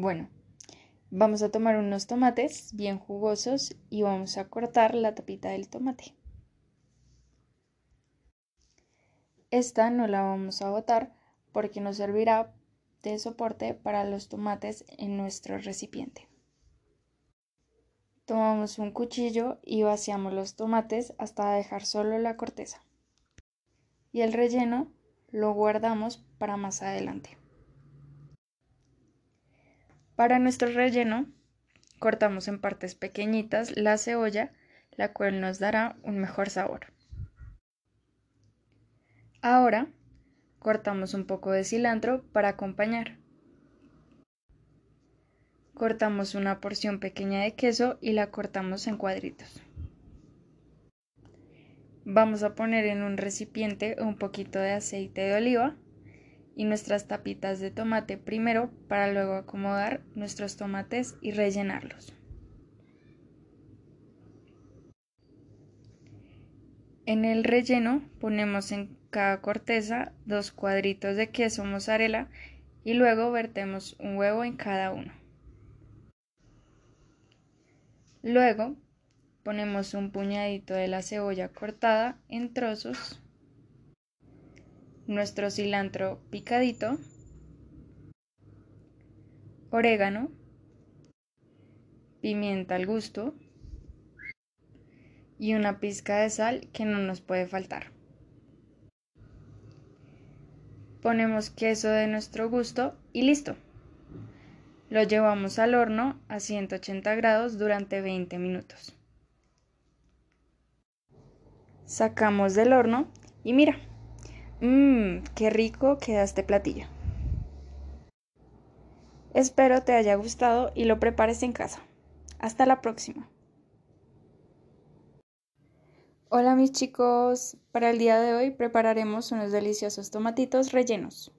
Bueno, vamos a tomar unos tomates bien jugosos y vamos a cortar la tapita del tomate. Esta no la vamos a botar porque nos servirá de soporte para los tomates en nuestro recipiente. Tomamos un cuchillo y vaciamos los tomates hasta dejar solo la corteza. Y el relleno lo guardamos para más adelante. Para nuestro relleno, cortamos en partes pequeñitas la cebolla, la cual nos dará un mejor sabor. Ahora, cortamos un poco de cilantro para acompañar. Cortamos una porción pequeña de queso y la cortamos en cuadritos. Vamos a poner en un recipiente un poquito de aceite de oliva y nuestras tapitas de tomate primero para luego acomodar nuestros tomates y rellenarlos. En el relleno ponemos en cada corteza dos cuadritos de queso mozzarella y luego vertemos un huevo en cada uno. Luego ponemos un puñadito de la cebolla cortada en trozos nuestro cilantro picadito, orégano, pimienta al gusto y una pizca de sal que no nos puede faltar. Ponemos queso de nuestro gusto y listo. Lo llevamos al horno a 180 grados durante 20 minutos. Sacamos del horno y mira, Mmm, qué rico queda este platillo. Espero te haya gustado y lo prepares en casa. Hasta la próxima. Hola mis chicos, para el día de hoy prepararemos unos deliciosos tomatitos rellenos.